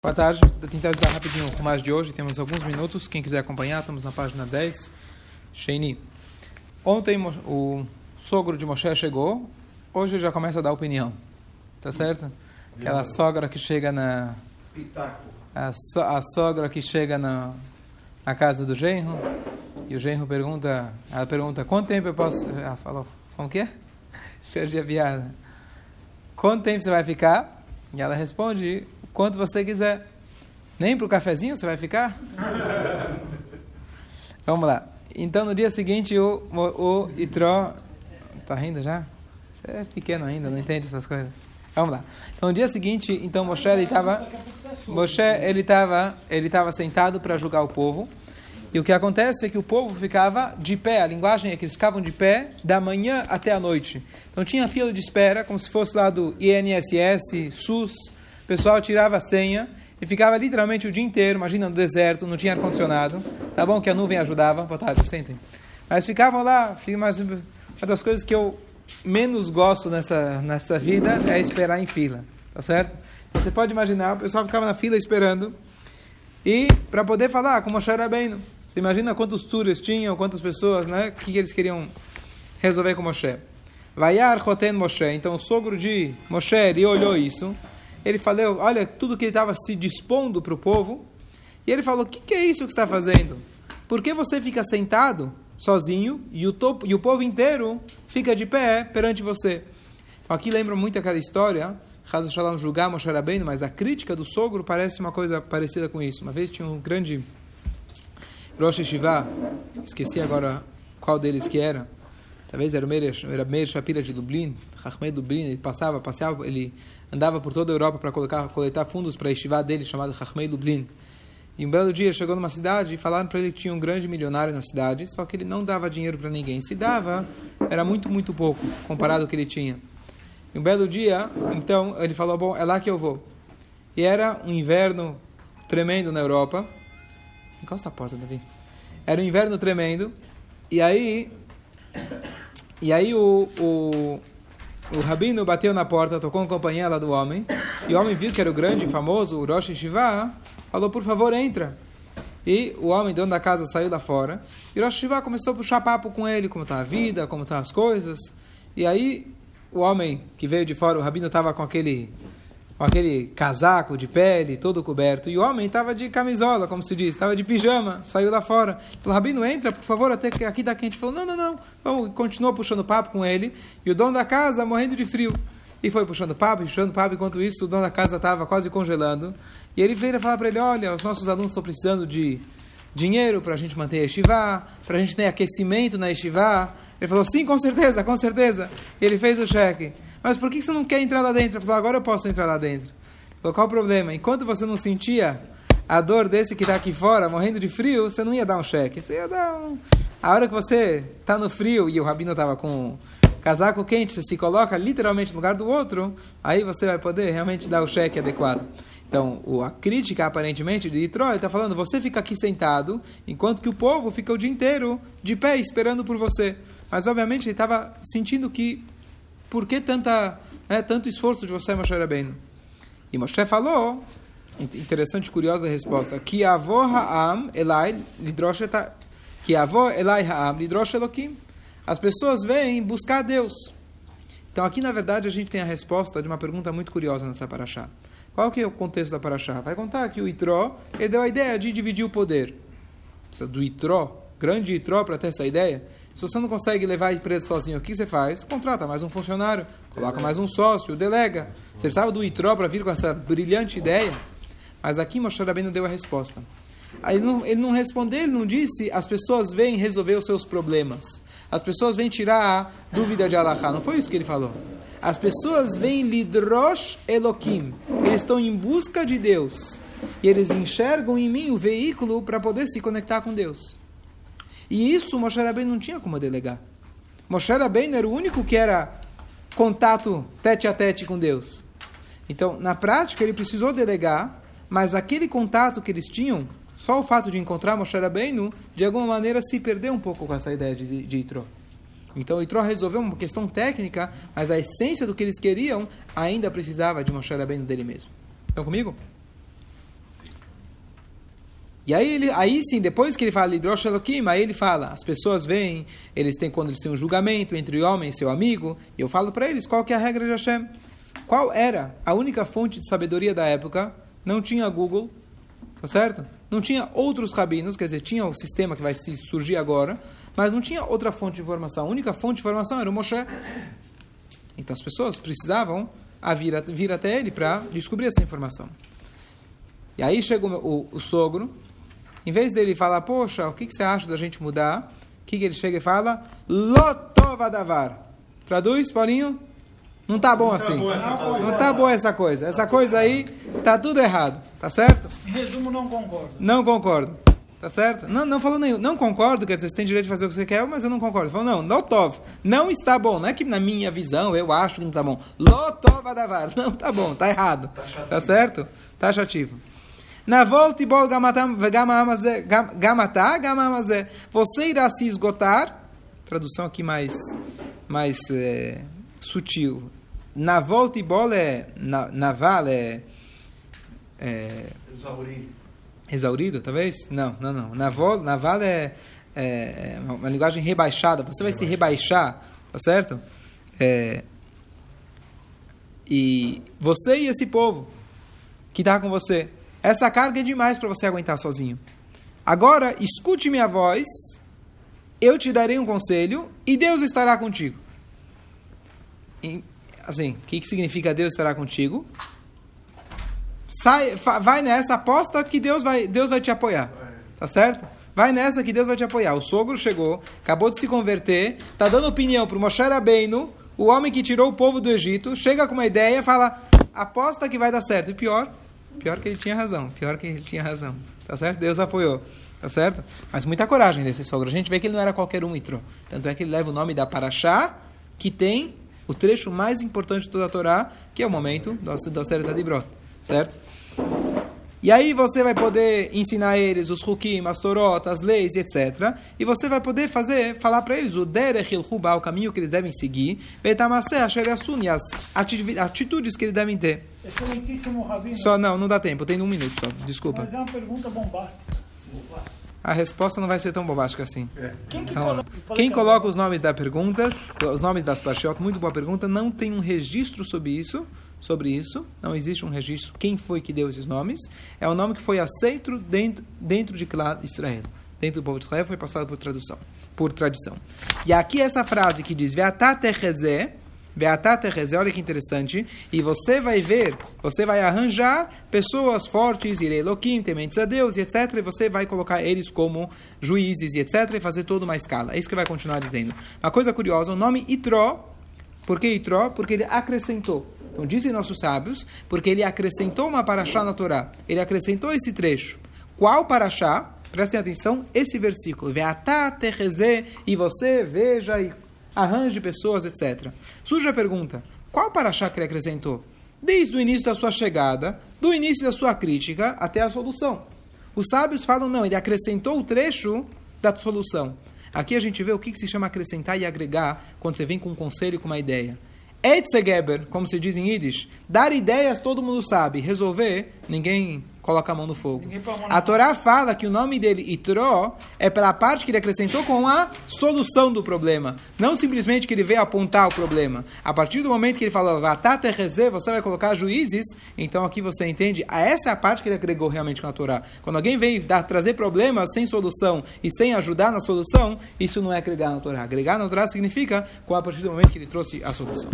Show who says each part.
Speaker 1: Boa tarde, vou tentar ajudar rapidinho o mais de hoje, temos alguns minutos, quem quiser acompanhar, estamos na página 10, Sheini. Ontem o sogro de Moshe chegou, hoje já começa a dar opinião, tá certo? Aquela sogra que chega na... A, so, a sogra que chega na, na casa do genro, e o genro pergunta, ela pergunta, quanto tempo eu posso... Ela falou, como que é? Perdi a piada. Quanto tempo você vai ficar? E ela responde, quanto você quiser. Nem para o cafezinho você vai ficar? Vamos lá. Então, no dia seguinte, o, o, o Itró... Está rindo já? Você é pequeno ainda, não entende essas coisas. Vamos lá. Então, no dia seguinte, então, Moshe, ele estava... Moshe, ele estava ele tava sentado para julgar o povo. E o que acontece é que o povo ficava de pé, a linguagem é que eles ficavam de pé da manhã até a noite. Então tinha fila de espera, como se fosse lá do INSS, SUS, o pessoal tirava a senha e ficava literalmente o dia inteiro, imagina no deserto, não tinha ar-condicionado. Tá bom que a nuvem ajudava, boa tarde, sentem. Mas ficavam lá, uma das coisas que eu menos gosto nessa, nessa vida é esperar em fila, tá certo? Então, você pode imaginar, o pessoal ficava na fila esperando e para poder falar com Moshe Rabbeinu. Você imagina quantos tours tinham, quantas pessoas, né? O que, eles queriam resolver com Moshe? Vayar Choten Moshe. Então o sogro de Moshe, ele olhou isso. Ele falou, olha tudo que ele estava se dispondo para o povo. E ele falou, o que, que é isso que está fazendo? Por que você fica sentado sozinho e o, topo, e o povo inteiro fica de pé perante você? Então aqui lembra muito aquela história Hazel Shalom julgar Moshe Rabbeinu, mas a crítica do sogro parece uma coisa parecida com isso. Uma vez tinha um grande Rosh Shiva, esqueci agora qual deles que era, talvez era o Meir, era Meir Shapira de Dublin, Rahmed Dublin, ele passava, passeava, ele andava por toda a Europa para coletar, coletar fundos para a Shiva dele, chamado Rahmed Dublin. E um belo dia chegou numa cidade e falaram para ele que tinha um grande milionário na cidade, só que ele não dava dinheiro para ninguém. Se dava, era muito, muito pouco comparado ao que ele tinha. E um belo dia, então, ele falou: Bom, é lá que eu vou. E era um inverno tremendo na Europa. Encosta a porta, Davi. Era um inverno tremendo. E aí. E aí o, o, o rabino bateu na porta, tocou uma companhia lá do homem. E o homem viu que era o grande, famoso, o Rosh Shiva. Falou: Por favor, entra. E o homem, dono da casa, saiu da fora. E o Rosh Shiva começou a puxar papo com ele: como está a vida, como estão tá as coisas. E aí o homem que veio de fora, o rabino estava com aquele com aquele casaco de pele, todo coberto, e o homem estava de camisola, como se diz, estava de pijama, saiu lá fora. Falou, Rabino, entra, por favor, até que aqui está quente. Falou, não, não, não. Então, continuou puxando papo com ele, e o dono da casa morrendo de frio. E foi puxando papo, puxando papo, enquanto isso o dono da casa estava quase congelando. E ele veio falar para ele, olha, os nossos alunos estão precisando de dinheiro para a gente manter a estivá, para a gente ter aquecimento na estivá. Ele falou, sim, com certeza, com certeza. E ele fez o cheque. Mas por que você não quer entrar lá dentro? Ele falou, agora eu posso entrar lá dentro. Ele falou, qual o problema? Enquanto você não sentia a dor desse que está aqui fora, morrendo de frio, você não ia dar um cheque. Você ia dar um... A hora que você está no frio e o rabino estava com casaco quente, você se coloca literalmente no lugar do outro, aí você vai poder realmente dar o cheque adequado. Então, a crítica, aparentemente, de Detroit está falando: você fica aqui sentado, enquanto que o povo fica o dia inteiro de pé esperando por você. Mas, obviamente, ele estava sentindo que por que tanta, né, tanto esforço de você, Moshe Rabbeinu? E Moshe falou, interessante, curiosa resposta, que avó ha'am elai lidrosh que avó elai ha'am lidrosh. As pessoas vêm buscar Deus. Então aqui, na verdade, a gente tem a resposta de uma pergunta muito curiosa nessa paraxá. Qual que é o contexto da paraxá? Vai contar que o Itró ele deu a ideia de dividir o poder. Do Itró, grande Itró para ter essa ideia, se você não consegue levar a empresa sozinho, o que você faz? Contrata mais um funcionário, coloca mais um sócio, delega. Você precisava do Itró para vir com essa brilhante ideia? Mas aqui Moshe Rabbeinu deu a resposta. Ele não, ele não respondeu, ele não disse as pessoas vêm resolver os seus problemas. As pessoas vêm tirar a dúvida de Allah. Não foi isso que ele falou. As pessoas vêm lidrosh Elokim. Eles estão em busca de Deus. E eles enxergam em mim o veículo para poder se conectar com Deus. E isso Moshe Rabbeinu não tinha como delegar. Moshe Rabbeinu era o único que era contato tete a tete com Deus. Então, na prática, ele precisou delegar, mas aquele contato que eles tinham, só o fato de encontrar Moshe Rabbeinu, de alguma maneira se perdeu um pouco com essa ideia de, de Itró. Então, Itró resolveu uma questão técnica, mas a essência do que eles queriam ainda precisava de Moshe Rabbeinu dele mesmo. Estão comigo? E aí, ele, aí sim, depois que ele fala Lidrosh Elohim, aí ele fala, as pessoas vêm, eles têm, quando eles têm um julgamento entre homem e seu amigo, e eu falo para eles qual que é a regra de Hashem. Qual era a única fonte de sabedoria da época? Não tinha Google, tá certo? Não tinha outros rabinos, quer dizer, tinha o sistema que vai surgir agora, mas não tinha outra fonte de informação. A única fonte de informação era o Moshe. Então as pessoas precisavam vir, vir até ele para descobrir essa informação. E aí chega o, o, o sogro, em vez dele falar, poxa, o que, que você acha da gente mudar? O que, que ele chega e fala? Lotovadavar. Traduz, Paulinho? Não tá bom assim. Não tá boa essa coisa. Essa coisa aí tá tudo errado. Tá certo?
Speaker 2: Em resumo, não concordo.
Speaker 1: Não concordo. Tá certo? Não, não falou nenhum. Não concordo, quer dizer, você tem direito de fazer o que você quer, mas eu não concordo. Falou, não, Lotov. Não está bom. Não é que na minha visão eu acho que não está bom. Lotov Adavar. Não, tá bom, tá errado. Tá, tá certo? Na volta e bol gamatá, gamamazé. Você irá se esgotar. Tradução aqui mais, mais é, sutil. Na volta e bola é. Na, naval é. é
Speaker 3: Exaurido.
Speaker 1: Exaurido, talvez? Não, não, não. Naval, naval é, é, é uma linguagem rebaixada. Você vai se rebaixar, tá certo? É, e você e esse povo que está com você essa carga é demais para você aguentar sozinho. Agora, escute minha voz, eu te darei um conselho e Deus estará contigo. E, assim, o que, que significa Deus estará contigo? Sai, vai nessa, aposta que Deus vai, Deus vai te apoiar. Tá certo? Vai nessa que Deus vai te apoiar. O sogro chegou, acabou de se converter, tá dando opinião para o Moshe Rabbeinu, o homem que tirou o povo do Egito, chega com uma ideia, fala, aposta que vai dar certo. E pior, Pior que ele tinha razão, pior que ele tinha razão. Tá certo? Deus apoiou. Tá certo? Mas muita coragem desse sogro. A gente vê que ele não era qualquer um Itro. Tanto é que ele leva o nome da Paraxá, que tem o trecho mais importante de toda a Torá, que é o momento do, de Brot. Certo? E aí você vai poder ensinar eles os hukim, as torot, as leis, etc. E você vai poder fazer, falar para eles o derech il o caminho que eles devem seguir, betamaseh as atitudes que eles devem ter.
Speaker 2: Excelentíssimo Rabino.
Speaker 1: Só não, não dá tempo, tem um minuto só, desculpa.
Speaker 2: Mas é uma pergunta bombástica.
Speaker 1: A resposta não vai ser tão bombástica assim.
Speaker 2: É. Quem, que
Speaker 1: então,
Speaker 2: coloca,
Speaker 1: quem coloca os nomes da pergunta, os nomes das parshiot, muito boa pergunta, não tem um registro sobre isso sobre isso. Não existe um registro quem foi que deu esses nomes. É o nome que foi aceito dentro, dentro de Israel. Dentro do povo de Israel foi passado por tradução, por tradição. E aqui essa frase que diz Ve'atatechezé, Ve'atatechezé, olha que interessante. E você vai ver, você vai arranjar pessoas fortes, Elohim, tementes a Deus, e etc. E você vai colocar eles como juízes, e etc. E fazer toda uma escala. É isso que vai continuar dizendo. Uma coisa curiosa, o nome Itró, por que Itró? Porque ele acrescentou. Então dizem nossos sábios, porque ele acrescentou uma paraxá na Torá. Ele acrescentou esse trecho. Qual paraxá? Prestem atenção, esse versículo. E você veja e arranje pessoas, etc. Surge a pergunta, qual paraxá que ele acrescentou? Desde o início da sua chegada, do início da sua crítica até a solução. Os sábios falam, não, ele acrescentou o trecho da solução. Aqui a gente vê o que se chama acrescentar e agregar quando você vem com um conselho, com uma ideia. Eitzegeber, como se diz em Yiddish, dar ideias todo mundo sabe, resolver, ninguém coloca a mão no fogo. A Torá fala que o nome dele, Itro, é pela parte que ele acrescentou com a solução do problema. Não simplesmente que ele veio apontar o problema. A partir do momento que ele falou, você vai colocar juízes, então aqui você entende, essa é a parte que ele agregou realmente com a Torá. Quando alguém vem dar, trazer problemas sem solução e sem ajudar na solução, isso não é agregar na Torá. Agregar na Torá significa com a partir do momento que ele trouxe a solução.